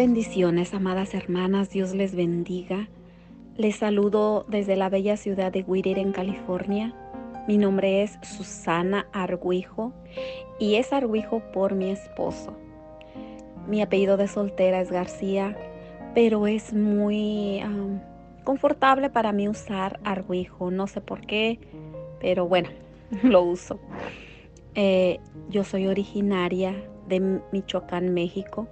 Bendiciones, amadas hermanas, Dios les bendiga. Les saludo desde la bella ciudad de Whittier, en California. Mi nombre es Susana Arguijo y es Arguijo por mi esposo. Mi apellido de soltera es García, pero es muy confortable para mí usar Arguijo. No sé por qué, pero bueno, lo uso. Eh, yo soy originaria de Michoacán, México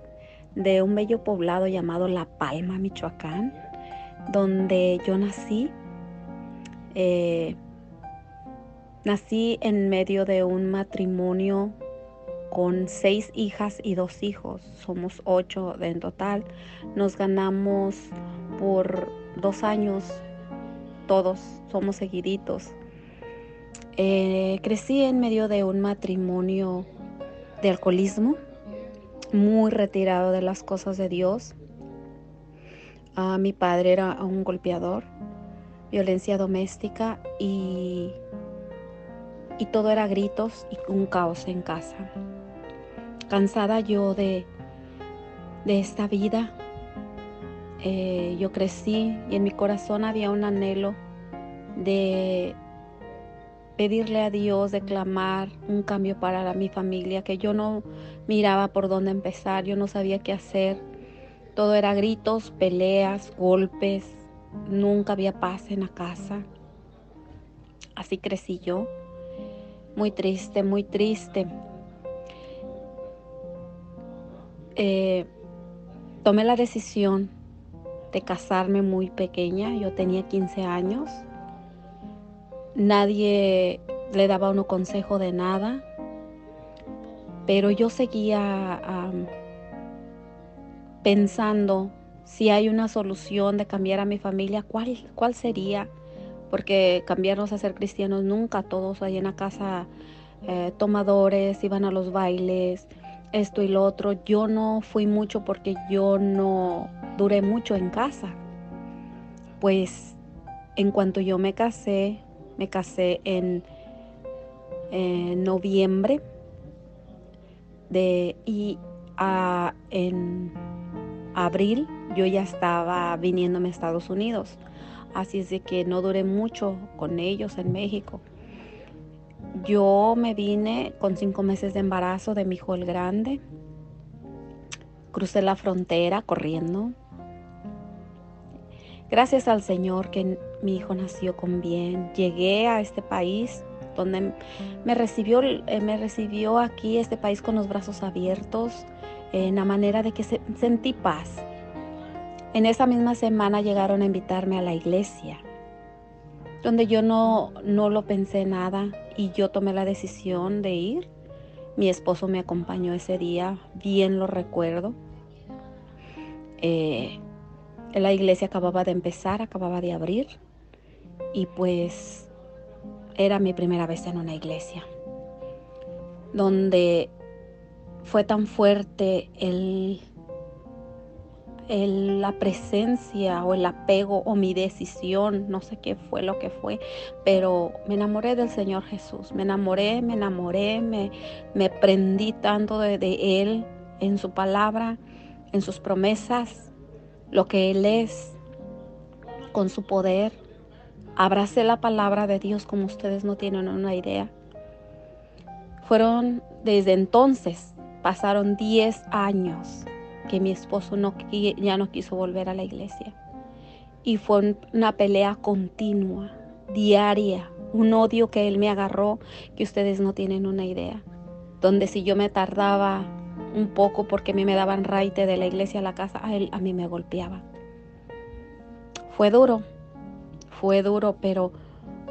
de un bello poblado llamado La Palma, Michoacán, donde yo nací. Eh, nací en medio de un matrimonio con seis hijas y dos hijos. Somos ocho en total. Nos ganamos por dos años. Todos somos seguiditos. Eh, crecí en medio de un matrimonio de alcoholismo muy retirado de las cosas de Dios. Ah, mi padre era un golpeador, violencia doméstica y, y todo era gritos y un caos en casa. Cansada yo de, de esta vida, eh, yo crecí y en mi corazón había un anhelo de pedirle a Dios, de clamar un cambio para mi familia, que yo no miraba por dónde empezar, yo no sabía qué hacer. Todo era gritos, peleas, golpes, nunca había paz en la casa. Así crecí yo, muy triste, muy triste. Eh, tomé la decisión de casarme muy pequeña, yo tenía 15 años nadie le daba uno consejo de nada, pero yo seguía pensando si hay una solución de cambiar a mi familia, ¿cuál, cuál sería? Porque cambiarnos a ser cristianos nunca, todos ahí en la casa eh, tomadores, iban a los bailes, esto y lo otro. Yo no fui mucho porque yo no duré mucho en casa. Pues en cuanto yo me casé, me casé en, noviembre de, y en abril yo ya estaba viniéndome a Estados Unidos. Así es de que no duré mucho con ellos en México. Yo me vine con cinco meses de embarazo de mi hijo el grande. Crucé la frontera corriendo. Gracias al Señor que mi hijo nació con bien. Llegué a este país donde me recibió, eh, me recibió aquí este país con los brazos abiertos, en la manera de que sentí paz. En esa misma semana llegaron a invitarme a la iglesia, donde yo no, no lo pensé nada y yo tomé la decisión de ir. Mi esposo me acompañó ese día, bien lo recuerdo. Eh, la iglesia acababa de empezar, acababa de abrir y pues era mi primera vez en una iglesia donde fue tan fuerte el, la presencia o el apego o mi decisión, no sé qué fue lo que fue, pero me enamoré del Señor Jesús, me enamoré, me enamoré, me, me prendí tanto de, de Él en su palabra, en sus promesas, lo que Él es, con su poder, Abracé la palabra de Dios como ustedes no tienen una idea. Fueron desde entonces, pasaron 10 años que mi esposo no, ya no quiso volver a la iglesia. Y fue una pelea continua, diaria, un odio que él me agarró que ustedes no tienen una idea. Donde si yo me tardaba un poco porque a mí me daban raite de la iglesia a la casa, a él a mí me golpeaba. Fue duro, fue duro, pero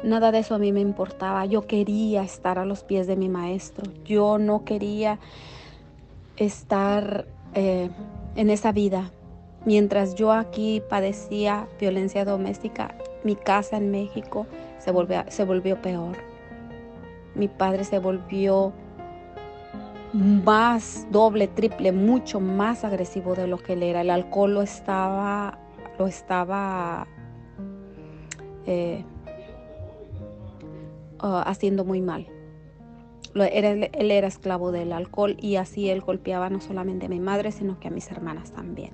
nada de eso a mí me importaba. Yo quería estar a los pies de mi maestro. Yo no quería estar eh, en esa vida. Mientras yo aquí padecía violencia doméstica, mi casa en México se volvió, se volvió peor. Mi padre se volvió más doble, triple, mucho más agresivo de lo que él era. El alcohol lo estaba, lo estaba eh, ah, haciendo muy mal. él, él era esclavo del alcohol y así él golpeaba no solamente a mi madre, sino que a mis hermanas también.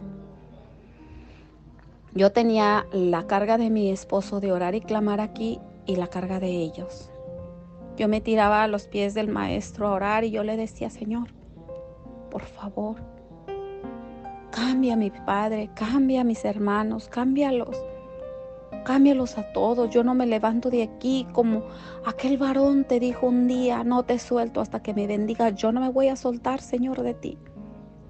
Yo tenía la carga de mi esposo de orar y clamar aquí y la carga de ellos. Yo me tiraba a los pies del maestro a orar y yo le decía, Señor, por favor, cambia a mi padre, cambia a mis hermanos, cámbialos, cámbialos a todos. Yo no me levanto de aquí como aquel varón te dijo un día, no te suelto hasta que me bendiga. Yo no me voy a soltar, Señor, de ti.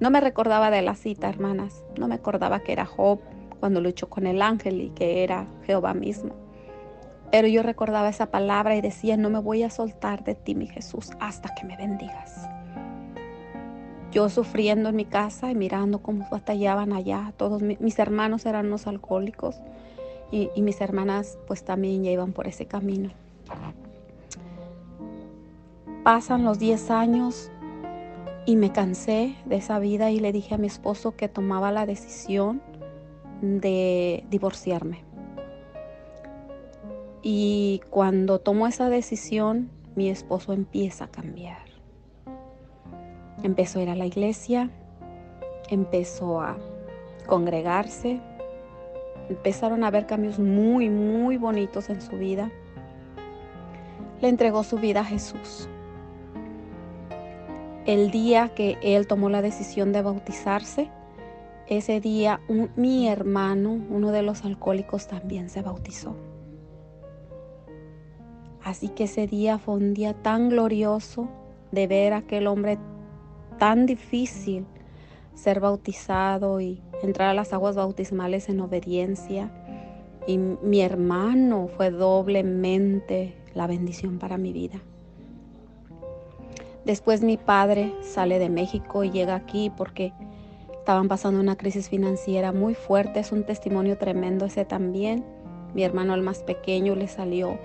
No me recordaba de la cita, hermanas. No me acordaba que era Job cuando luchó con el ángel y que era Jehová mismo. Pero yo recordaba esa palabra y decía, no me voy a soltar de ti, mi Jesús, hasta que me bendigas. Yo sufriendo en mi casa y mirando cómo batallaban allá. Todos mis hermanos eran unos alcohólicos y, y mis hermanas pues también ya iban por ese camino. Pasan los 10 años y me cansé de esa vida y le dije a mi esposo que tomaba la decisión de divorciarme. Y cuando tomo esa decisión, mi esposo empieza a cambiar. Empezó a ir a la iglesia, empezó a congregarse, empezaron a haber cambios muy, muy bonitos en su vida. Le entregó su vida a Jesús. El día que él tomó la decisión de bautizarse, ese día mi hermano, uno de los alcohólicos, también se bautizó. Así que ese día fue un día tan glorioso de ver a aquel hombre tan difícil ser bautizado y entrar a las aguas bautismales en obediencia. Y mi hermano fue doblemente la bendición para mi vida. Después mi padre sale de México y llega aquí porque estaban pasando una crisis financiera muy fuerte. Es un testimonio tremendo ese también. Mi hermano el más pequeño le salió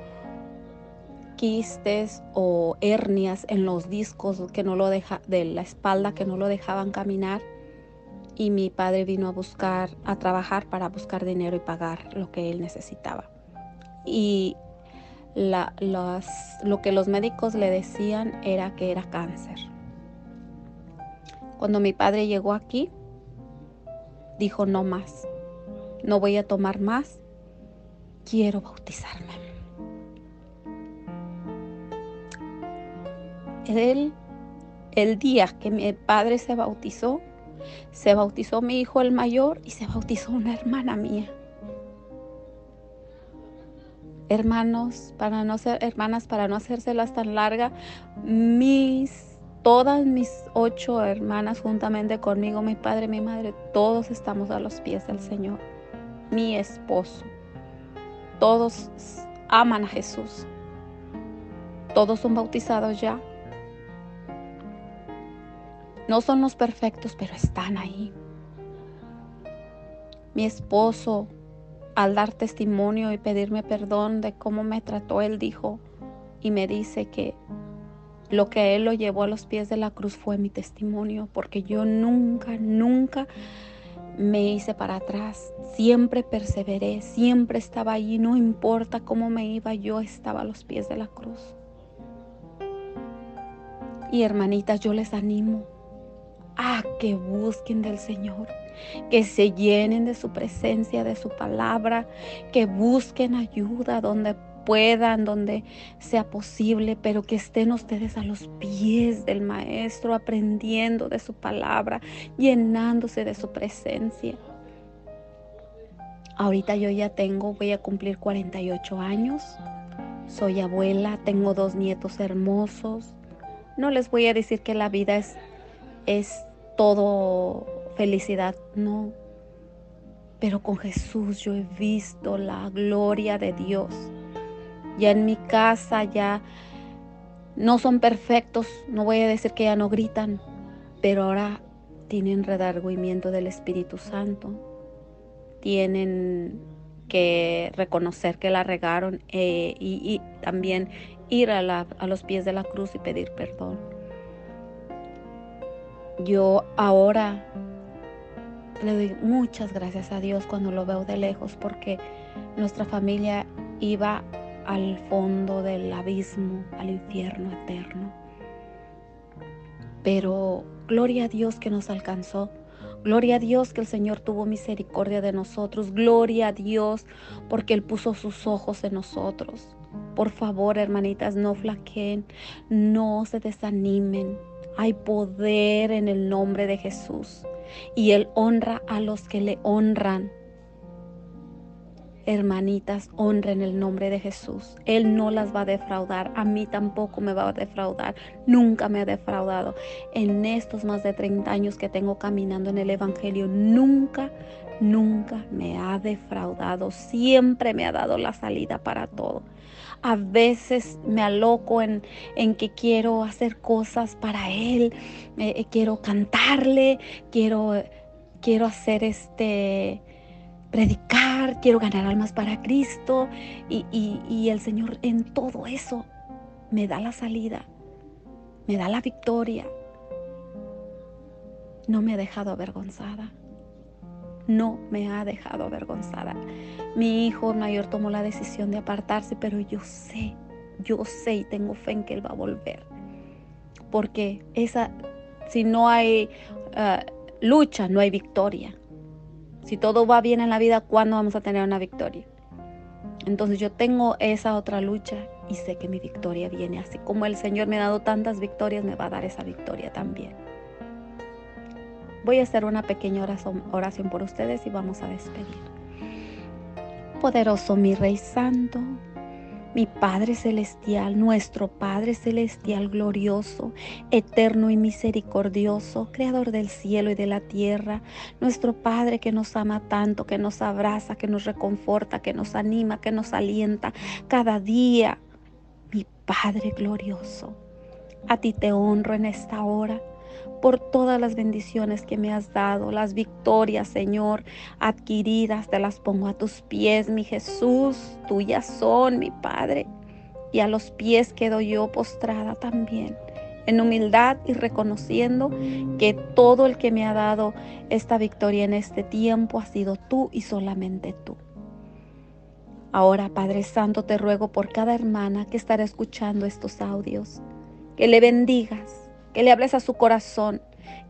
quistes o hernias en los discos que no lo deja, de la espalda que no lo dejaban caminar y mi padre vino a buscar, a trabajar para buscar dinero y pagar lo que él necesitaba. Y lo que los médicos le decían era que era cáncer. Cuando mi padre llegó aquí, dijo no más, no voy a tomar más, quiero bautizarme. Él, el día que mi padre se bautizó, se bautizó mi hijo el mayor y se bautizó una hermana mía. Hermanos, para no ser hermanas, para no hacérselas tan larga, mis todas mis ocho hermanas juntamente conmigo, mi padre, mi madre, todos estamos a los pies del Señor. Mi esposo. Todos aman a Jesús. Todos son bautizados ya. No son los perfectos, pero están ahí. Mi esposo, al dar testimonio y pedirme perdón de cómo me trató, él dijo y me dice que lo que él lo llevó a los pies de la cruz fue mi testimonio, porque yo nunca, nunca me hice para atrás, siempre perseveré, siempre estaba allí, no importa cómo me iba, yo estaba a los pies de la cruz. Y hermanitas, yo les animo a que busquen del Señor, que se llenen de su presencia, de su palabra, que busquen ayuda donde puedan, donde sea posible, pero que estén ustedes a los pies del Maestro, aprendiendo de su palabra, llenándose de su presencia. Ahorita yo ya tengo, voy a cumplir 48 años, soy abuela, tengo dos nietos hermosos. No les voy a decir que la vida es, es todo felicidad, no. Pero con Jesús yo he visto la gloria de Dios. Ya en mi casa ya no son perfectos, no voy a decir que ya no gritan, pero ahora tienen redargüimiento del Espíritu Santo. Tienen que reconocer que la regaron eh, y, también ir a los pies de la cruz y pedir perdón. Yo ahora le doy muchas gracias a Dios cuando lo veo de lejos porque nuestra familia iba al fondo del abismo, al infierno eterno. Pero gloria a Dios que nos alcanzó. Gloria a Dios que el Señor tuvo misericordia de nosotros. Gloria a Dios porque Él puso sus ojos en nosotros. Por favor, hermanitas, no flaqueen, no se desanimen. Hay poder en el nombre de Jesús y Él honra a los que le honran. Hermanitas, honren el nombre de Jesús. Él no las va a defraudar. A mí tampoco me va a defraudar. Nunca me ha defraudado. En estos más de 30 años que tengo caminando en el Evangelio, nunca, nunca me ha defraudado. Siempre me ha dado la salida para todo. A veces me aloco en, en que quiero hacer cosas para Él. Eh, quiero cantarle. Quiero, quiero hacer este predicar, quiero ganar almas para Cristo y, el Señor en todo eso me da la salida, me da la victoria. No me ha dejado avergonzada. No me ha dejado avergonzada. Mi hijo mayor tomó la decisión de apartarse, pero yo sé, yo sé y tengo fe en que él va a volver. Porque esa, si no hay uh, lucha, no hay victoria. Si todo va bien en la vida, ¿cuándo vamos a tener una victoria? Entonces yo tengo esa otra lucha y sé que mi victoria viene. Así como el Señor me ha dado tantas victorias, me va a dar esa victoria también. Voy a hacer una pequeña oración, por ustedes y vamos a despedir. Poderoso mi Rey Santo, mi Padre Celestial, nuestro Padre Celestial glorioso, eterno y misericordioso, Creador del cielo y de la tierra, nuestro Padre que nos ama tanto, que nos abraza, que nos reconforta, que nos anima, que nos alienta cada día. Mi Padre glorioso, a ti te honro en esta hora por todas las bendiciones que me has dado, las victorias, Señor, adquiridas, te las pongo a tus pies, mi Jesús, tuyas son, mi Padre. Y a los pies quedo yo postrada también, en humildad y reconociendo que todo el que me ha dado esta victoria en este tiempo ha sido tú y solamente tú. Ahora, Padre Santo, te ruego por cada hermana que estará escuchando estos audios, que le bendigas, que le hables a su corazón,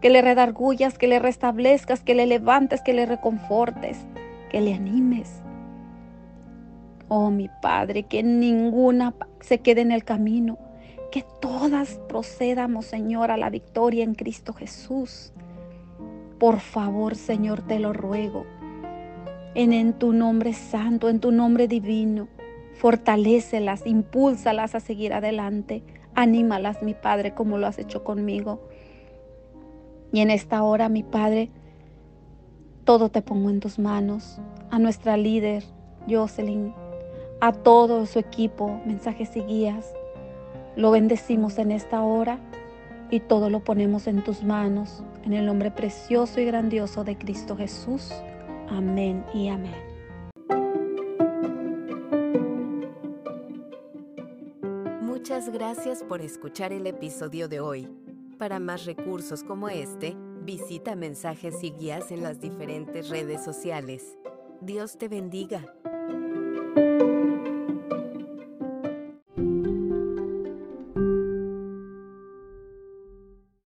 que le redargullas, que le restablezcas, que le levantes, que le reconfortes, que le animes. Oh mi Padre, que ninguna se quede en el camino, que todas procedamos, Señor, a la victoria en Cristo Jesús. Por favor, Señor, te lo ruego. En, en tu nombre santo, en tu nombre divino, fortalécelas, impúlsalas a seguir adelante Anímalas, mi Padre, como lo has hecho conmigo. Y en esta hora, mi Padre, todo te pongo en tus manos. A nuestra líder, Jocelyn, a todo su equipo, mensajes y guías. Lo bendecimos en esta hora y todo lo ponemos en tus manos. En el nombre precioso y grandioso de Cristo Jesús. Amén y amén. Muchas gracias por escuchar el episodio de hoy. Para más recursos como este, visita mensajes y guías en las diferentes redes sociales. Dios te bendiga.